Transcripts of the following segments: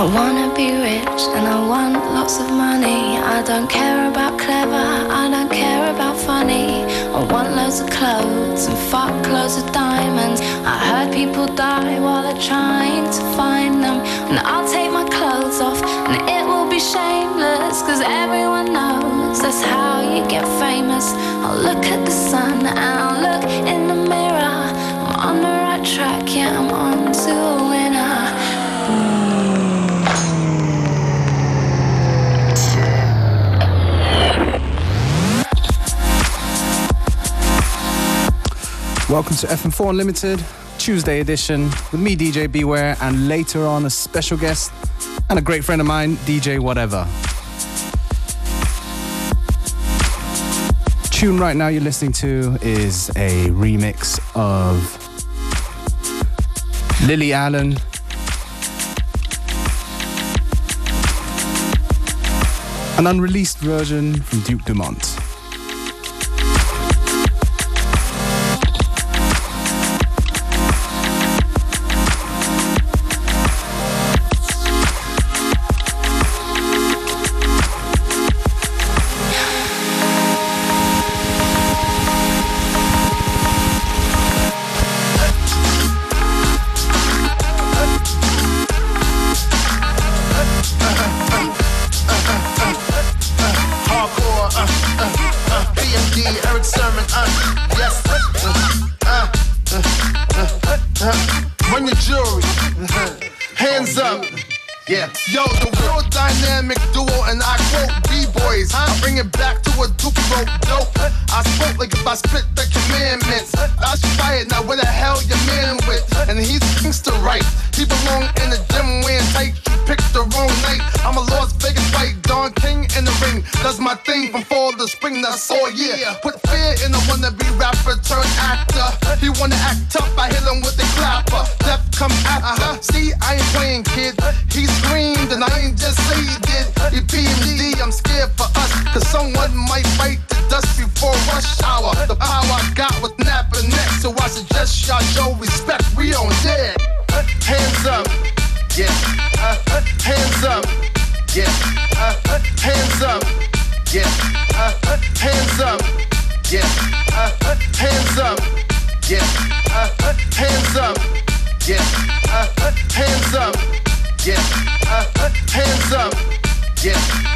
I wanna be rich and I want lots of money. I don't care about clever, I don't care about funny. I want loads of clothes and fuck loads of diamonds. I heard people die while they're trying to find them. And I'll take my clothes off and it will be shameless. Cause everyone knows that's how you get famous. I'll look at the sun and I'll look in the Welcome to FM4 Unlimited, Tuesday edition, with me, DJ Beware, and later on a special guest and a great friend of mine, DJ Whatever. Tune right now you're listening to is a remix of Lily Allen. An unreleased version from Duke Dumont. B-boys. I bring it back to a Duke rope dope. I spoke like if I spit the commandments. I fired, now where the hell your man with? And he's gangster right. He belong in the gym wearing tight. You picked the wrong night. I'm a Las Vegas white Don King in the ring. Does my thing from fall to spring. That's all yeah. Put fear in the wannabe rapper turn actor. He wanna act tough. I hit him with the clapper. Death come after. Uh-huh. See, I ain't playing kid. He screamed and I ain't just might bite the dust before rush hour. The power I got with Nappa next. So I suggest y'all show respect. We on dead. Hands up. Yeah. Hands up. Yeah. Hands up. Yeah. Hands up. Yeah. Hands up. Yeah. Hands up. Yeah. Hands up. Yeah. Hands up. Yeah.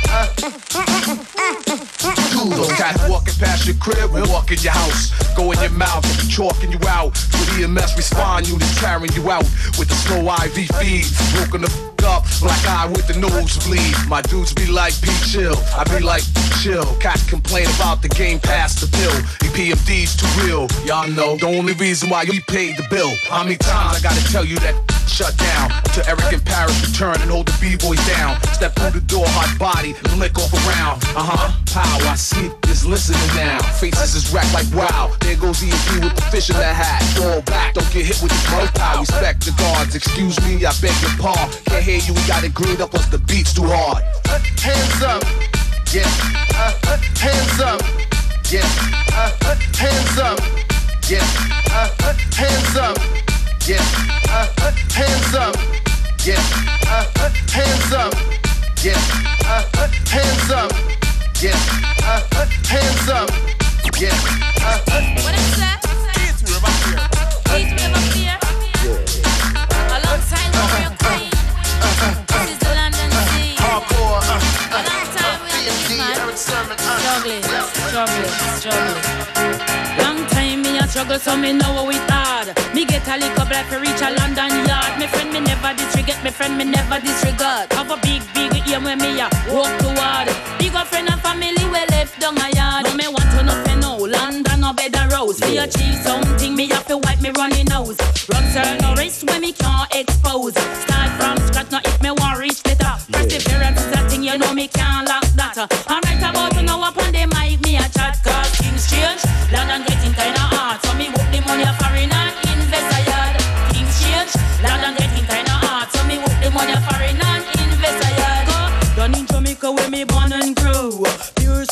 Those cats walking past your crib, walk in your house. Go in your mouth, chalking you out. With EMS respond units carrying you out. With the slow IV feed, broken the f up, black eye with the nosebleed. My dudes be like, be chill. I be like, chill. Cats complain about the game past the pill. EPMD's too real. Y'all know the only reason why you paid the bill. How many times I gotta tell you that shut down? To Erick and Parrish return and hold the B-boys down. Step through the door, hot body, and lick off around. Uh-huh. Pow, I see is listening now. Faces is racked like wow. There goes EMP with the fish in the hat. Fall back, don't get hit with the mouth pow. Respect the guards. Excuse me, I beg your pardon. Can't hear you, we got it greened up cause the beat's too hard. hands up. Yeah. Uh, hands up. Yeah. Uh, hands up. Yeah. Uh, hands up. Yeah. Uh, hands up. Yeah. Uh, hands up. Yeah. Uh, hands up. Yeah. Uh, hands up. Yeah. Uh, What is that? Heat wave up here. Alongside Mario Queen. This is the London Sea. hardcore. Uh, A long time we have struggle, so me know how it hard. Me get a little black for reach a London yard. Me friend me never disregard, me friend me never disregard. Have a big, big aim where me a walk toward. Big up friend and family we left down a yard. No me want to know for no London no better rose. Me achieve something, me have to wipe me running nose. Run turn no risk when me can't expose. Start from scratch, now if me want reach the top. Perseverance is a thing, you know me can't lock that. Alright about to know up on the mic, me a chat cause things change.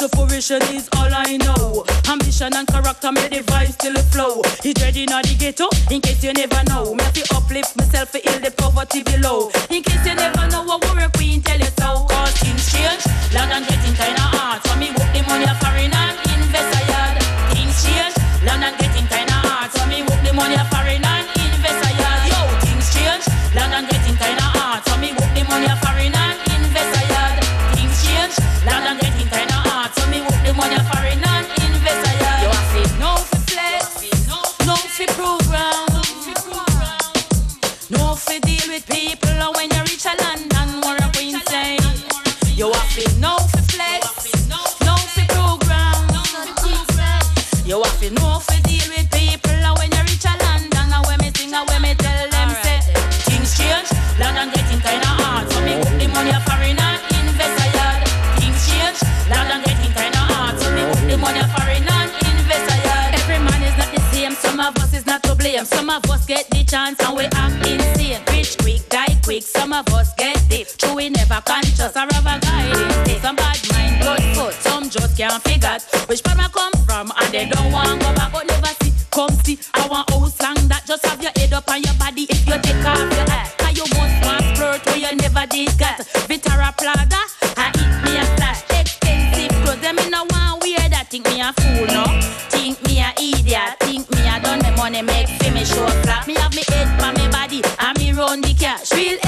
To fruition is all I know. Ambition and character make the vibes still flow. He dreading on the ghetto, in case you never know. Me fi uplift myself to heal the poverty below. In case you never know what worry queen tell you so. Cause things change, land and getting kinda hard. So me work the money a foreign and invest a yard. Things change, land and getting kinda hard. So me work the money a foreign and of us get the chance and we act insane. Rich quick, die quick, some of us get deep True we never conscious or guidance stick. Some bad mind, good foot, some just can't figure. Out Which part I come from and they don't want go back But never see, come see, I want house song that Just have your head up on your body if you take off your hat. Cause you must want flirt where you never did get Vitara Prada, I eat me a flash Expensive clothes, them in a one wear that. Think me a fool, no? Think me a idiot. Think me a done me money make show flat Me have me head for me body and me run the cash. Real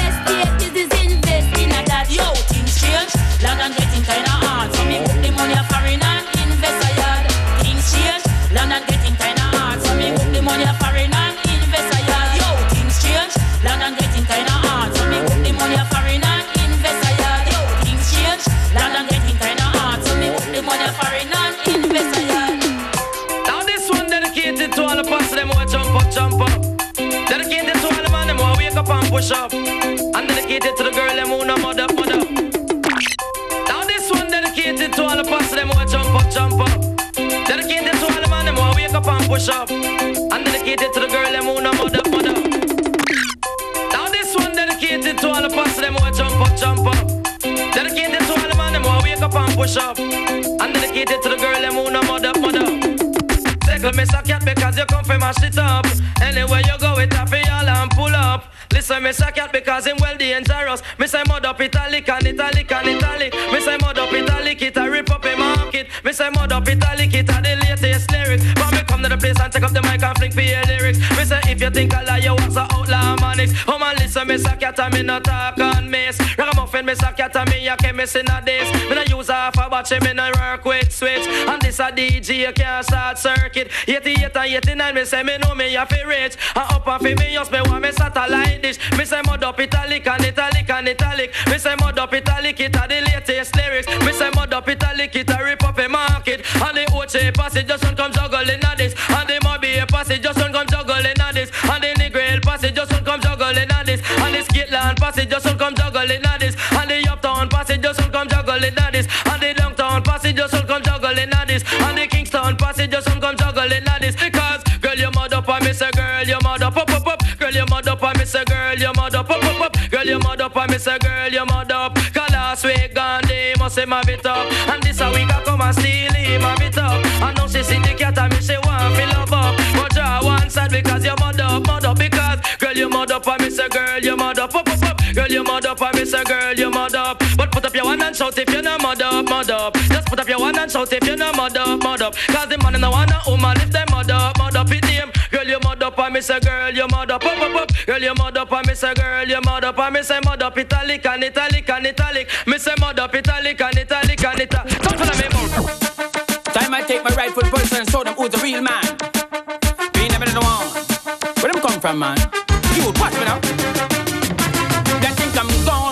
if you think I lie, you was a outlaw manics. Oh man, listen, cat and me not talk on miss. Ragamuffin, cat and me a chemist in a this. Me no use half a battery, me no work with switch. And this a DJ, you can't start circuit. 88 and 89, me say me know me a fi rich. And up and fi me just me want me satellite dish. Me say mud up italic and italic and italic. Me say mud up italic, it a the latest lyrics. Me say mud up italic, it a rip up a market. And the Oche passage just come juggling passage just don't come juggling at this. And the Uptown passage just don't come juggling at this. And the Downtown passage just don't come juggling at this. And the Kingston passage just don't come juggling at this. Because girl, you mud up and me say girl, you mud up, up, up, up. Girl, you mud up and me say girl, you mud up, up, up, up. Girl, you mud up and me say girl, you mud up. Cause last week Gandhi must say my bit up. And this a week I come and steal him my bit up. And now she see the cat and me say want feel love up. But draw one side because you mud up, mud up because girl you mud up and me say girl you mud up, up, mud up and me say girl you mud up. But put up your one and shout if you're no mud up, mud up. Just put up your one and shout if you're no mud up, mud up. Cause the man in the one and woman if they mud up, mud up it him. Girl you mud up and me say girl you mud up, up, up, up. Girl you mud up and me say girl you mud up and me say mud up italic and italic and italic. Me say mud up italic and italic and italic. Come follow me mouth. Time I take my rightful person and show them who's the real man. We never know one. Where them come from, man? You would watch me now.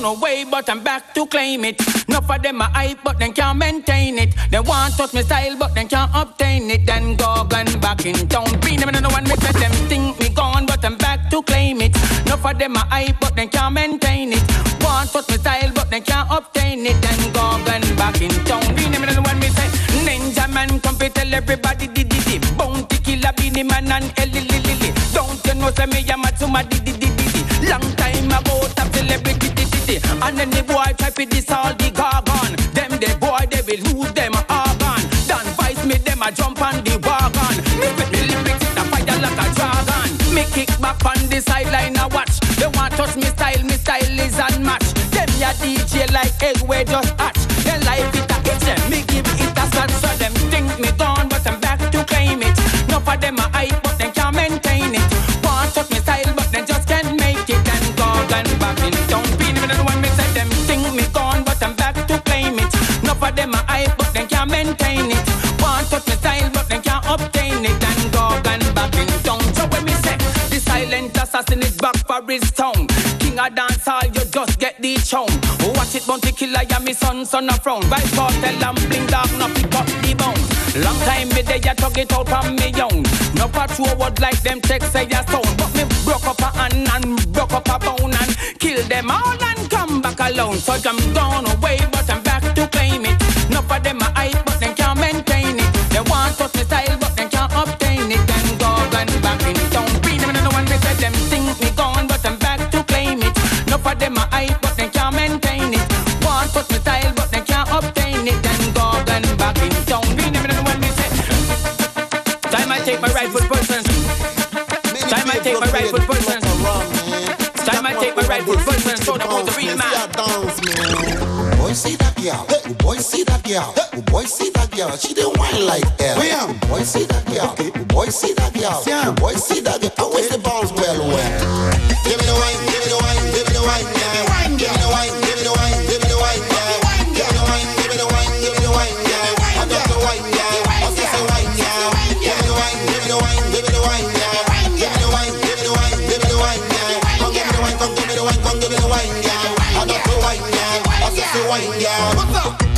They gone away, but I'm back to claim it. Enough of them are hype, but then can't maintain it. They want touch me style, but then can't obtain it. Then go gun back in town. We never know one make them think me gone, but I'm back to claim it. Enough of them are hype, but then can't maintain it. Want touch me style, but then can't obtain it. Then go gun back in town. We never know one me say. Ninja man come fi tell everybody di di di. Bounty killer be the man and Ellie Lily. Don't you know say me a Matsuma di di di di di. Long time ago top celebrity di. And then the boy try fi this all the gargon. Them the boy they will lose them organ. Don't vice me them a jump on the wagon. Me with me lyrics, the fire like a dragon. Me kick back on the sideline, I watch. They want touch me style, me style is unmatched. Them ya DJ like egg, we just hatch. They like it, I hit them. Me give it a shot, so them think me gone, but I'm back to claim it. No for them a hype, silent assassin is back for his town. King of dance hall, you just get the chone. Watch it, bounty killer, yeah, me son, son a frown. By cartel and Bling Dawg, no pick up the bone. Long time me day, you tug it out from me young. No part patrol word like them text say a stone. But me broke up a hand and broke up a bone and kill them all and come back alone. So I'm gone away, but I'm back to claim it. No for them a hype, but they can't maintain it. They want touch me style, Time I take my. So the who's the real man. Boy, see that girl. Hey, boy, see that girl. Hey, boy, see that girl. She didn't whine like hell. Wham. Boy, see that girl. Boy, see that girl. Sam. Boy, see that girl. I wish the balls well wet. Give me the wine, give me the wine, give me the wine, the wine, come give me the wine, yeah. I got the wine, yeah. I said the wine, yeah.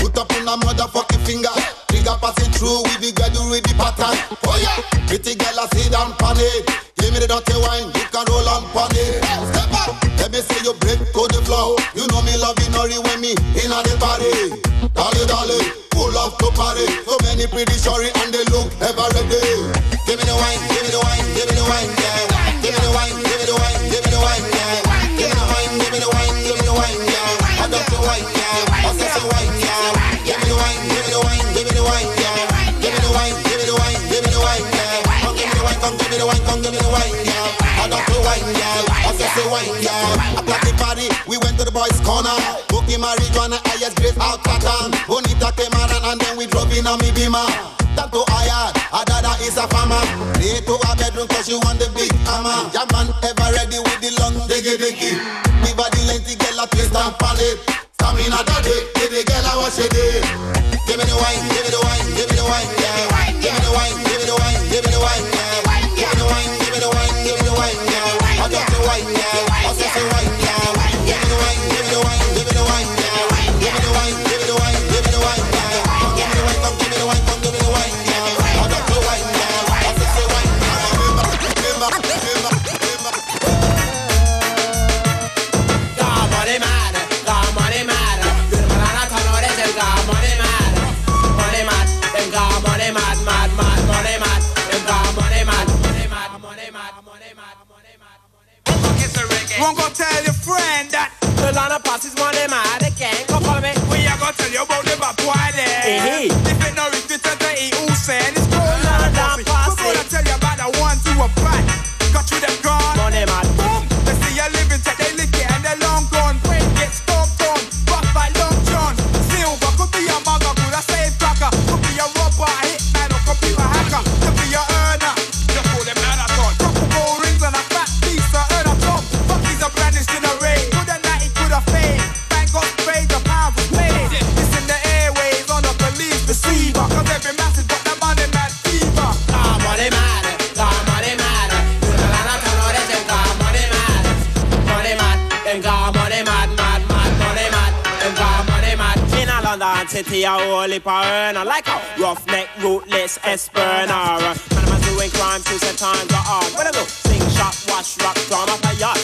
Put up on a motherfucking finger. Trigger passing through with the with the pattern. Oh yeah, pretty girl I sit down pan it. Give me the dirty wine, you can roll on it. Step up, let me see you break to the floor. You know me love you, nori when me in a the party. Dolly, dolly, full of to party. So many pretty shorty and they look ever ready. Marijuana, highest grade out Catan. Bonita around and then we drove in a me beamer. That to Ayad, Adada is a farmer. Pray to a bedroom cause you want the big hammer. Yeah man, ever ready with the long diggy diggy. Give her the lengthy girl a twist and pan it. Stamina daddy, Won't go tell your friend that The land of pass is money mad again. Come follow me. we are gonna tell you about the bad boy there. Eh. If it no reach, return to eat who send City, a whole heap of earner like a roughneck, rootless esperner. Man, I'm doing crime since the times are hard. When I go sing, shot, wash, rock, drama.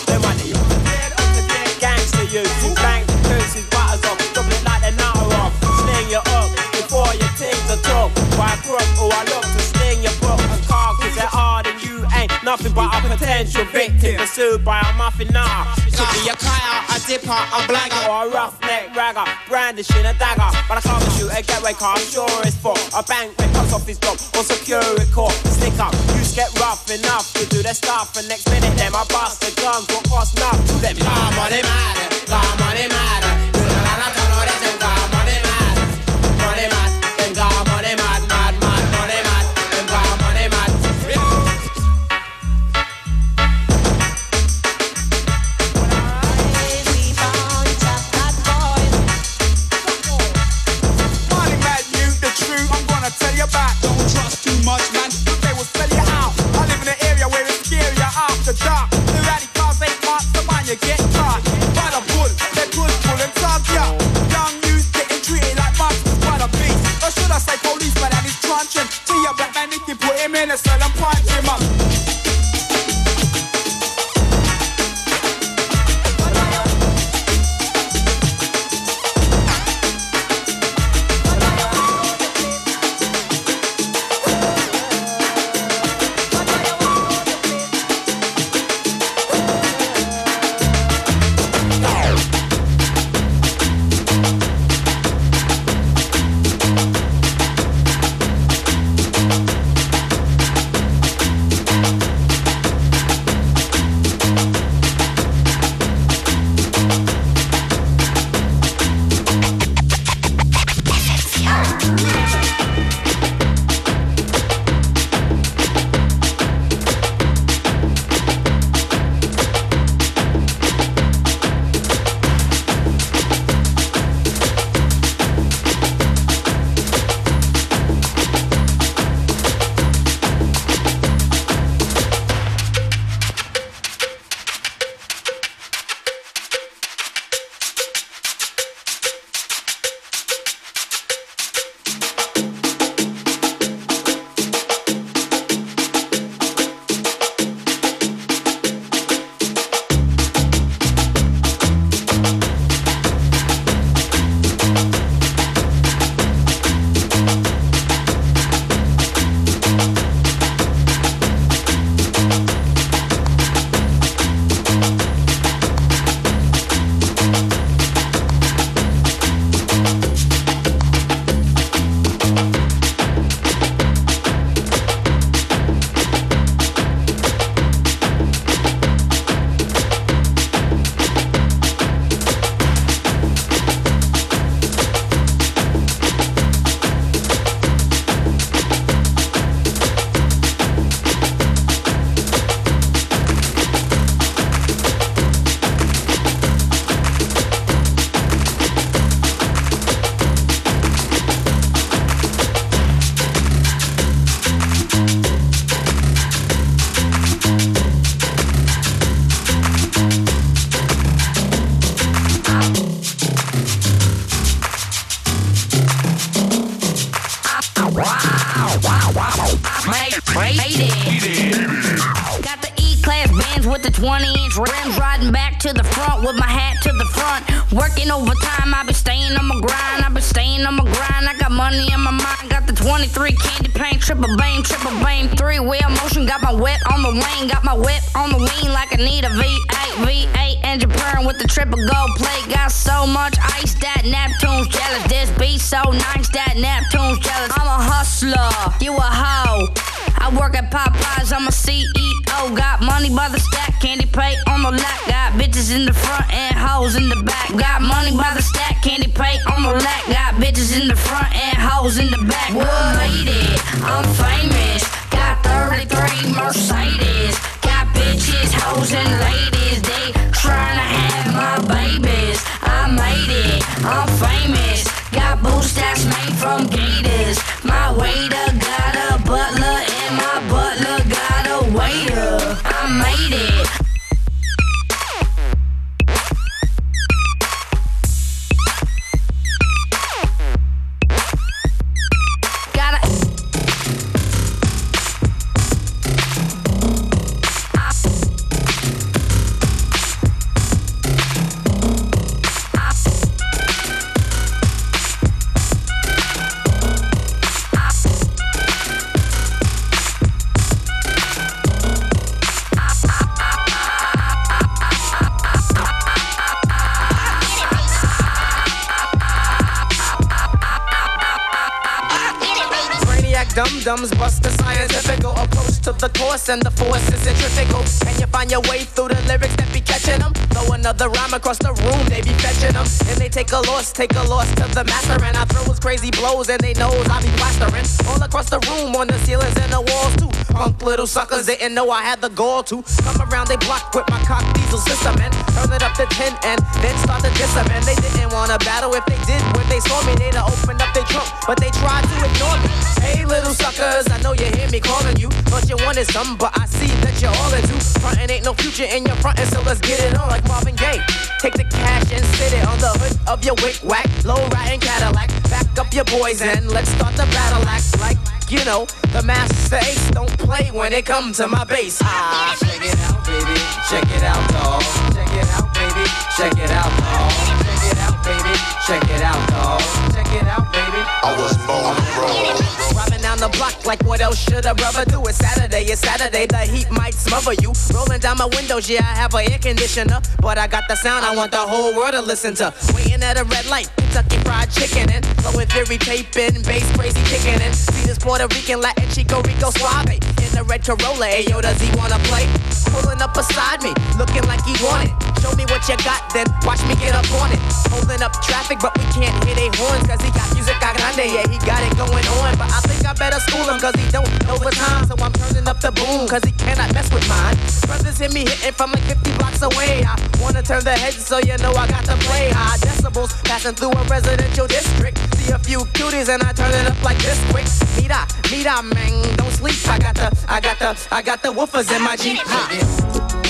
Them money, dead up to dead gangster youth. Who bang curses, butters off, drop it like the nutter off. Sling you up before your things are tough. Why crook? Oh, I love to sling your book and car, cause they're hard and you ain't nothing but a potential victim pursued by a muffin nah. Could be a kiter, a dipper, a blagger, or a roughneck. Ragger, brandishing a dagger. But I can't shoot a getaway car, I'm sure it's for a bank, with off office job, or secure security court. Slick up, you get rough enough to do their stuff, and next minute them I bust the guns, won't cost enough to them. Ah, come on, mad, come Neptune's jealous. This beat so nice that Neptune's jealous. I'm a hustler, you a hoe. I work at Popeyes, I'm a CEO. Got money by the stack, candy pay on the lap. Got bitches in the front and hoes in the back. Got money by the stack, candy pay on the lap. Got bitches in the front and hoes in the back. What? I'm famous. Got 33 Mercedes bitches, hoes, and ladies. They tryna have my babies. I made it, I'm famous. Got boots that's made from gators. My waiter got a butler, and my butler got a waiter. I made it. The course and the force is centrifugal. Can you find your way through the lyrics that be catching them? Throw another rhyme across the room, they be fetching them. And they take a loss, take a loss to the master. And I throw his crazy blows and they knows I be plastering. All across the room, on the ceilings and the walls too. Punk little suckers didn't know I had the gall to come around they block with my cock diesel system and turn it up to 10 and then start to diss them. And they didn't wanna battle if they did when they saw me. They'd open up their trunk, but they tried to ignore me. Hey, little suckers, I know you hear me calling you. But you wanted some, but I see that you're all into. Frontin' ain't no future in your frontin', so let's get it on like Marvin Gaye. Take the cash and sit it on the hood of your wick whack, low riding Cadillac. Back up your boys and let's start the battle act like you know, the Masta Ace don't play when it comes to my bass. Ah, check it out, baby. Check it out, dog. Check it out, baby. Check it out, dog. Check it out, baby. Check it out, dog. Check it out, baby. I was born roll. Robbing down the block like what else should a brother do? It's Saturday, it's Saturday, the heat might smother you. Rolling down my windows, yeah, I have an air conditioner. But I got the sound I want the whole world to listen to. Waiting at a red light, Kentucky fried chicken and flowing theory taping, bass crazy kicking in. See this Puerto Rican, Latin, Chico Rico Suave. In the red Corolla, ayo, does he wanna play? Pulling up beside me, looking like he want it. Show me what you got, then watch me get up on it. Holding up traffic, but we can't hit a horns, cause he got music a grande, yeah, he got it going on. But I think I better school him, cause he don't know the time. So I'm turning up the boom, cause he cannot mess with mine. Brothers hit me hitting from like 50 blocks away. I wanna turn the heads so you know I got to play high decibels. Passing through a residential district. See a few cuties and I turn it up like this quick. Mira, mira, man, don't sleep. I got the, I got the, I got the woofers in my Jeep.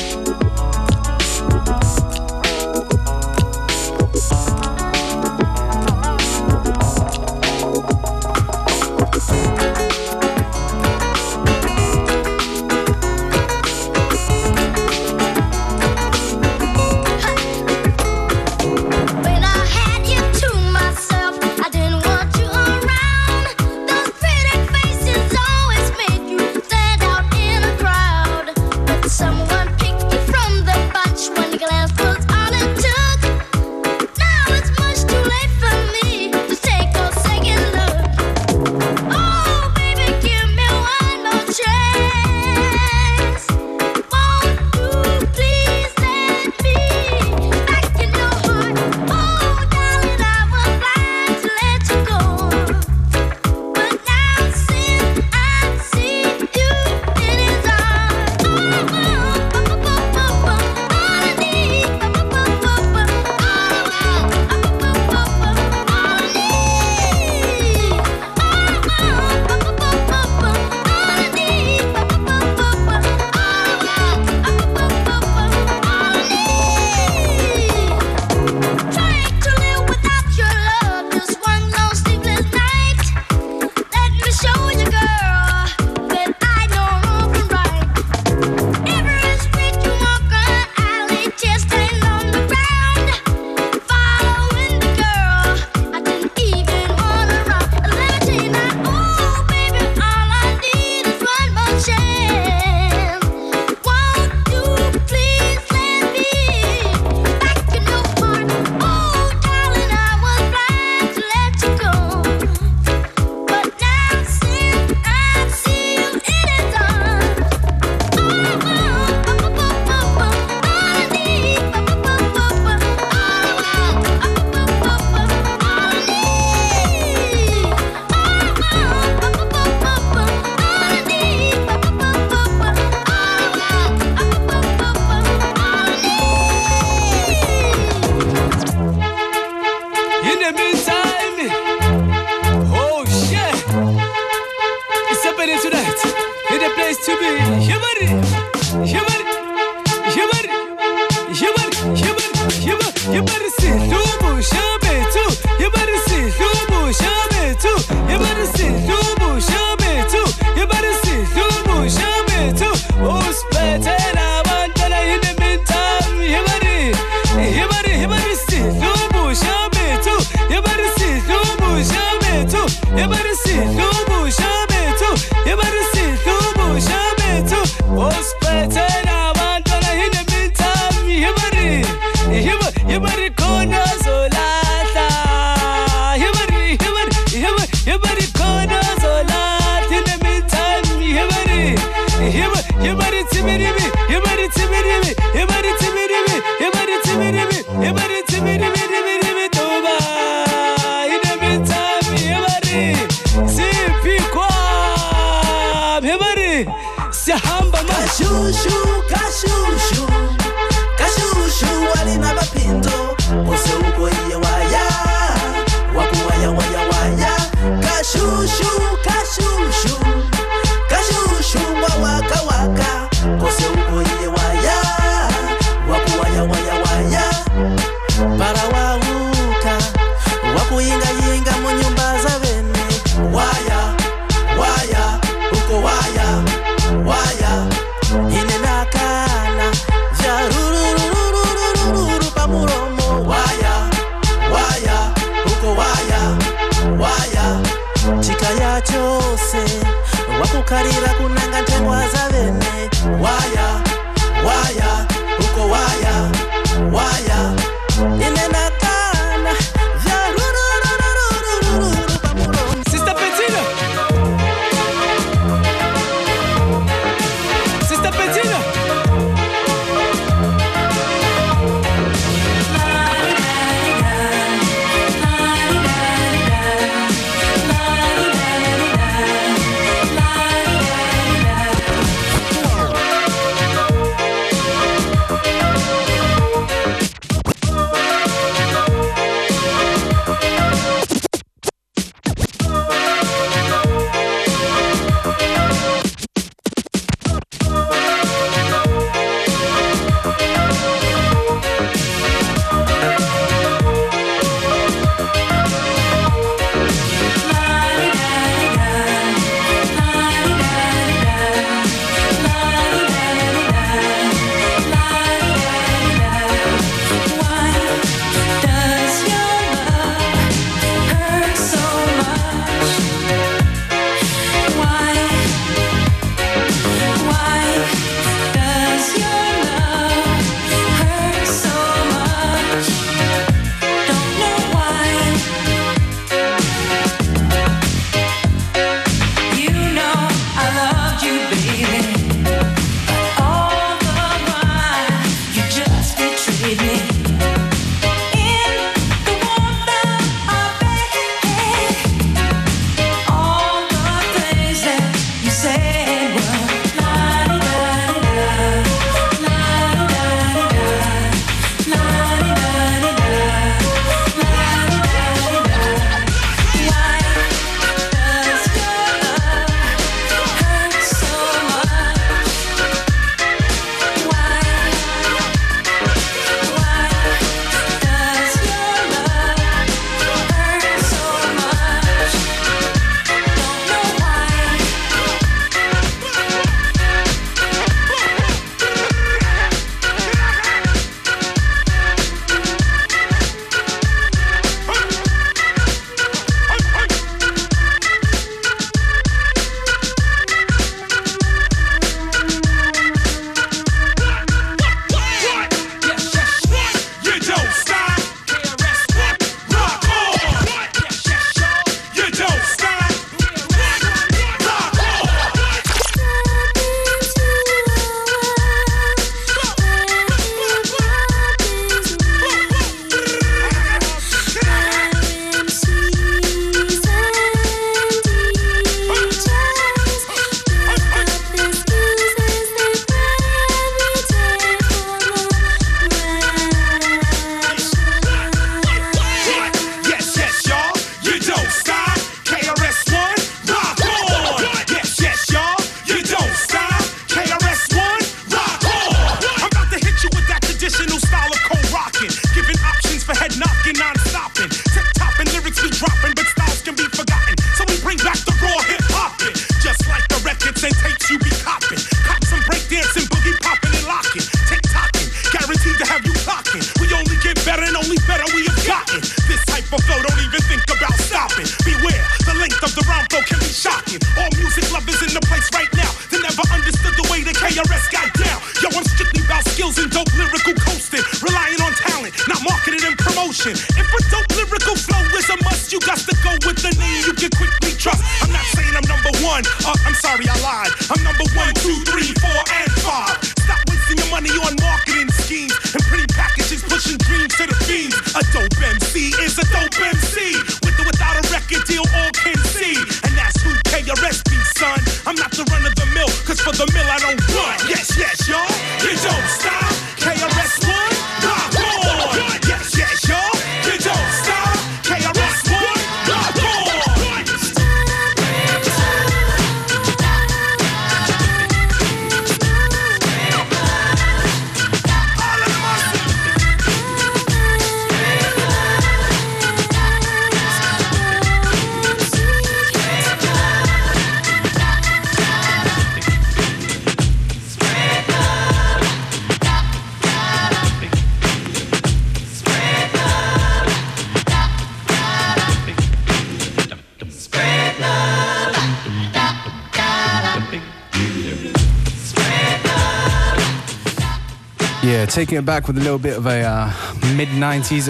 Taking it back with a little bit of a uh, mid 90s.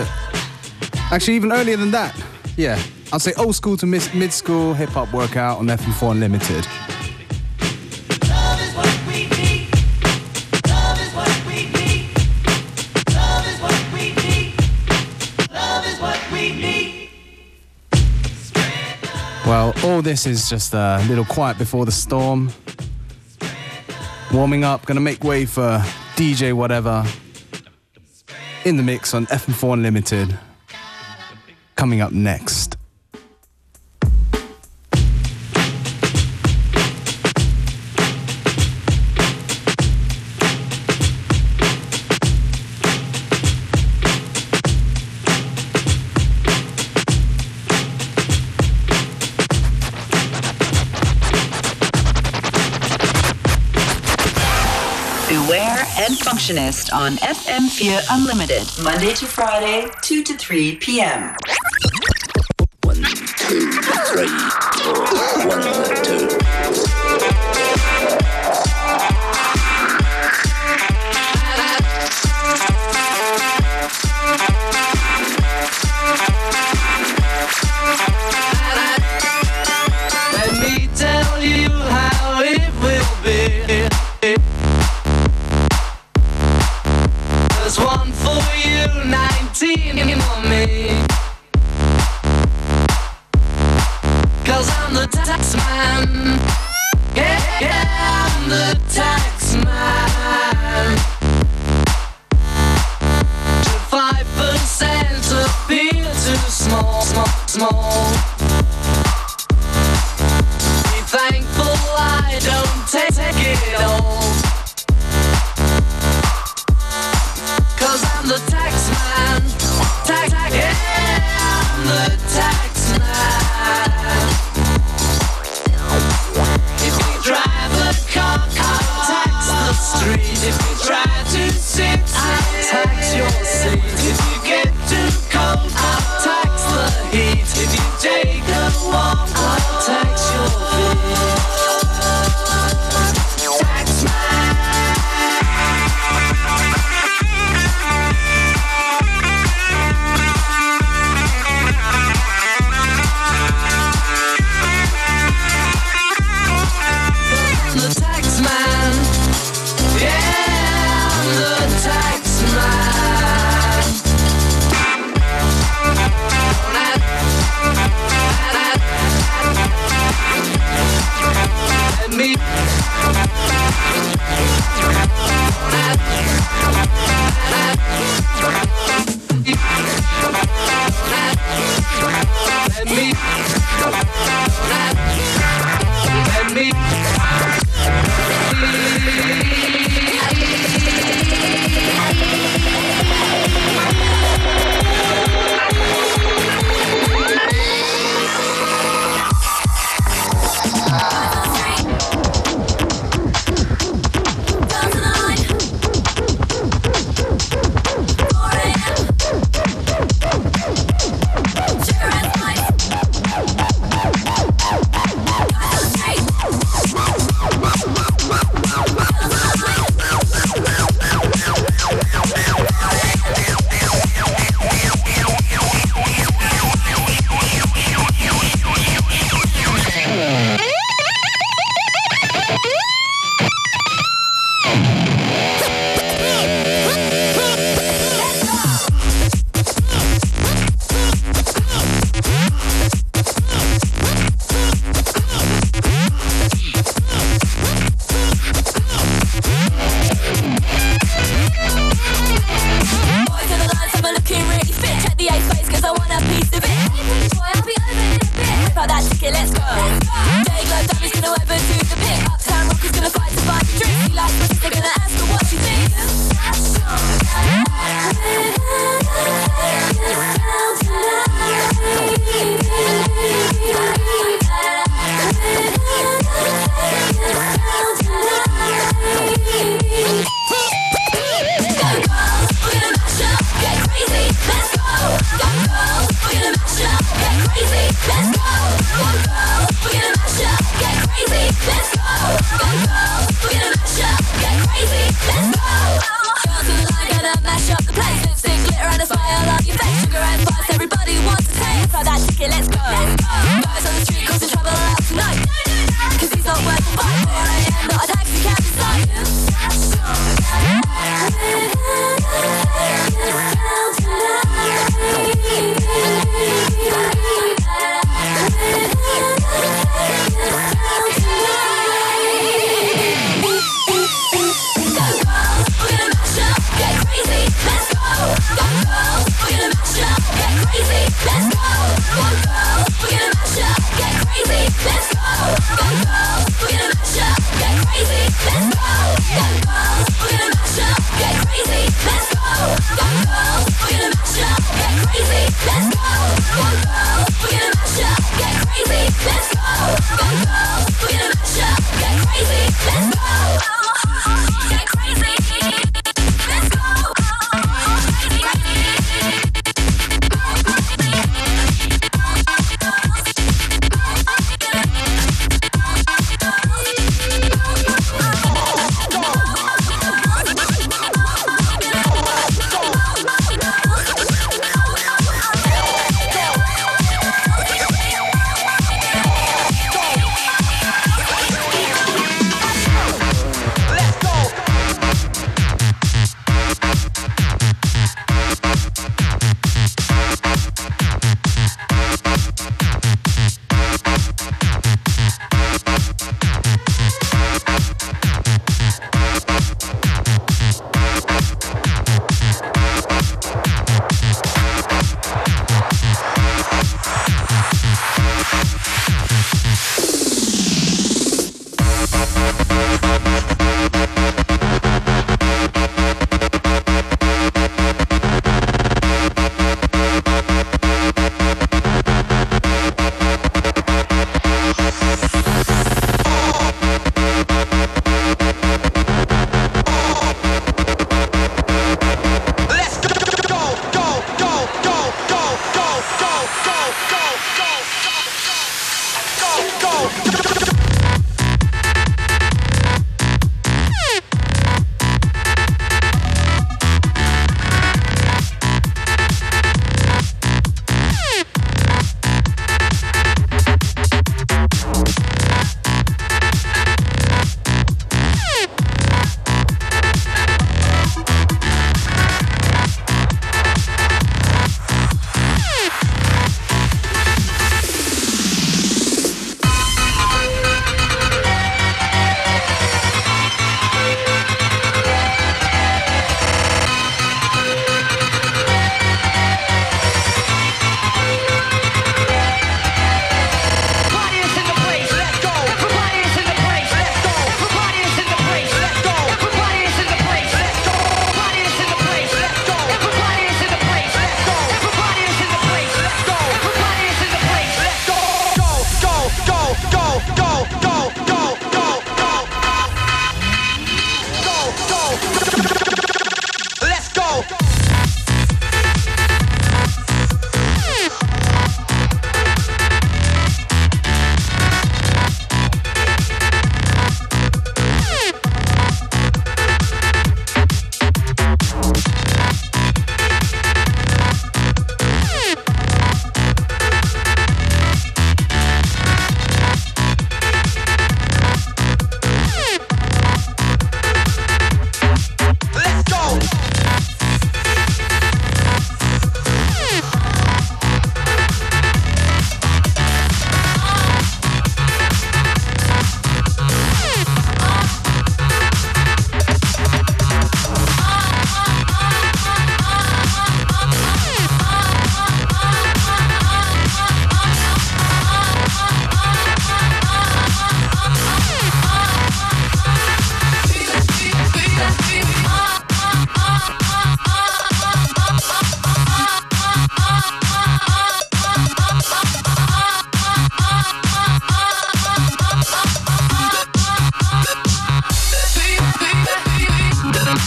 Actually, even earlier than that. Yeah, I'll say old school to mid school hip hop workout on FM4 Unlimited. Well, all this is just a little quiet before the storm. Warming up, gonna make way for DJ whatever in the mix on FM4 Unlimited. Coming up next. On FM4 Unlimited, Monday to Friday, 2 to 3 p.m. One, two, three,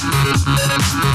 Let's go.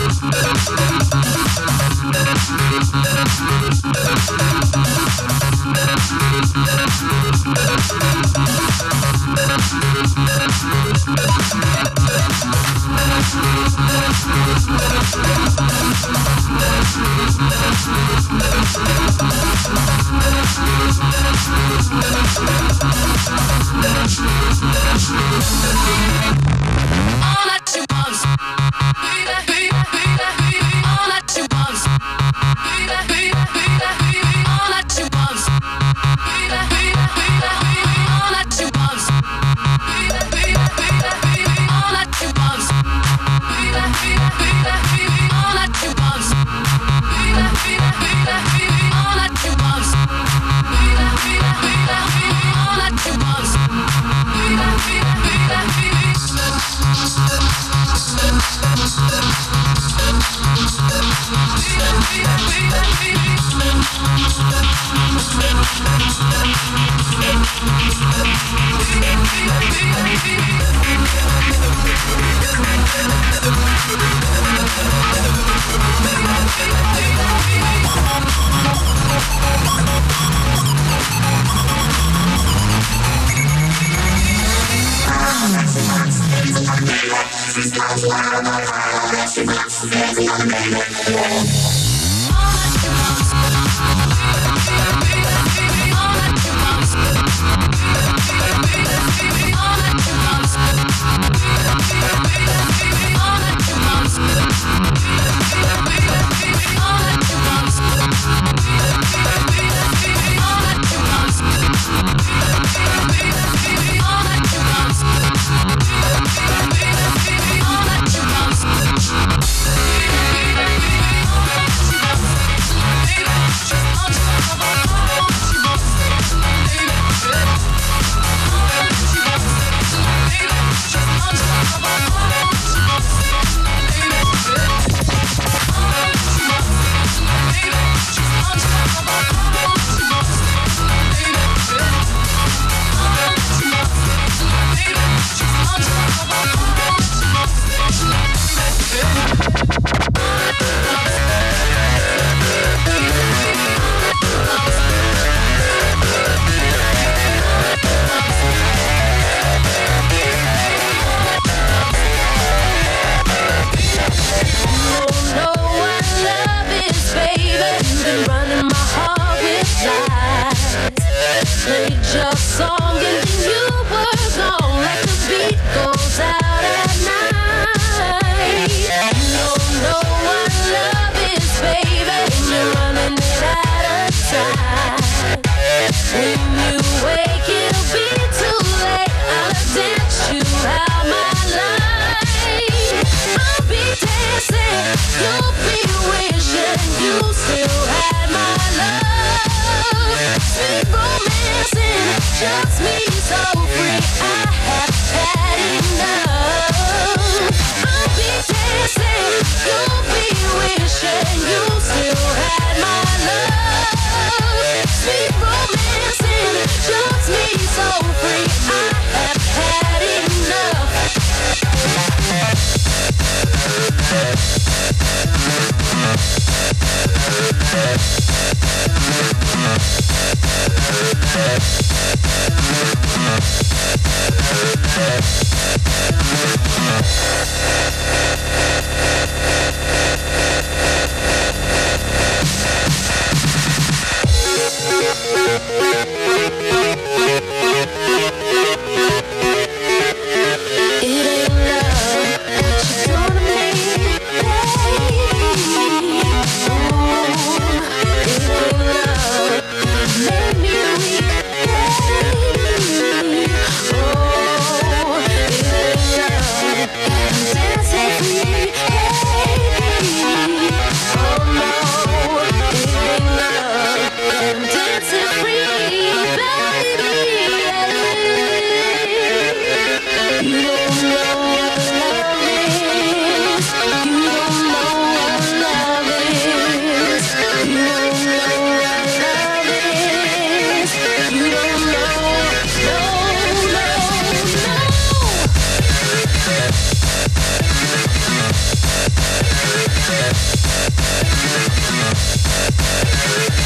gets me so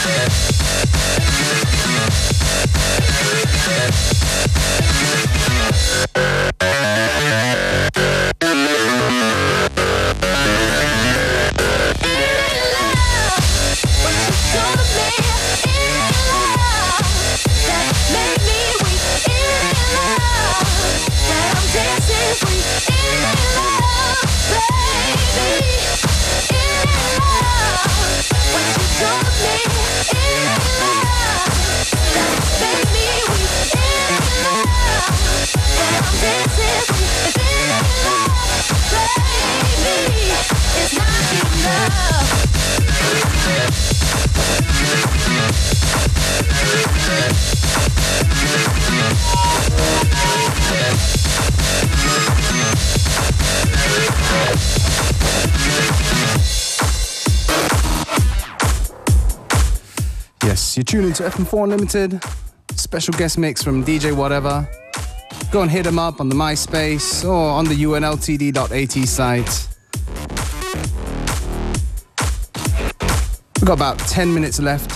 Yeah. tune into FM4 Unlimited. Special guest mix from DJ Whatever. Go and hit him up on the MySpace or on the unltd.at site. We've got about 10 minutes left.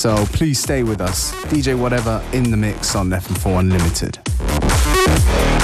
So please stay with us. DJ Whatever in the mix on FM4 Unlimited.